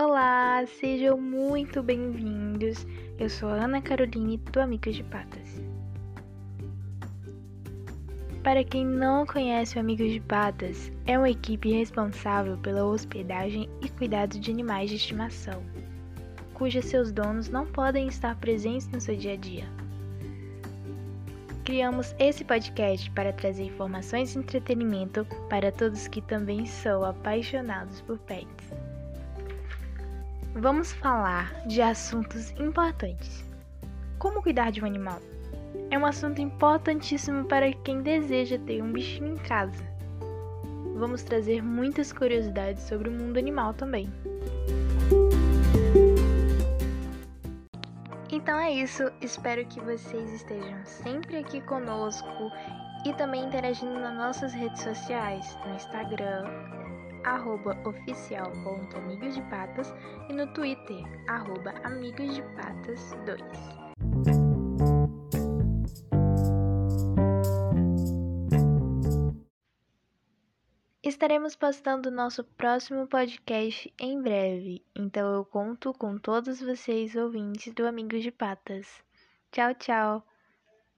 Olá, sejam muito bem-vindos. Eu sou a Ana Caroline do Amigos de Patas. Para quem não conhece o Amigos de Patas, é uma equipe responsável pela hospedagem e cuidado de animais de estimação, cujos seus donos não podem estar presentes no seu dia a dia. Criamos esse podcast para trazer informações e entretenimento para todos que também são apaixonados por pets vamos falar de assuntos importantes. Como cuidar de um animal? É um assunto importantíssimo para quem deseja ter um bichinho em casa. Vamos trazer muitas curiosidades sobre o mundo animal também. Então é isso, espero que vocês estejam sempre aqui conosco e também interagindo nas nossas redes sociais, no Instagram, arroba oficial.amigos de patas e no Twitter, arroba amigos de patas 2. Estaremos postando nosso próximo podcast em breve, então eu conto com todos vocês ouvintes do Amigos de Patas. Tchau, tchau!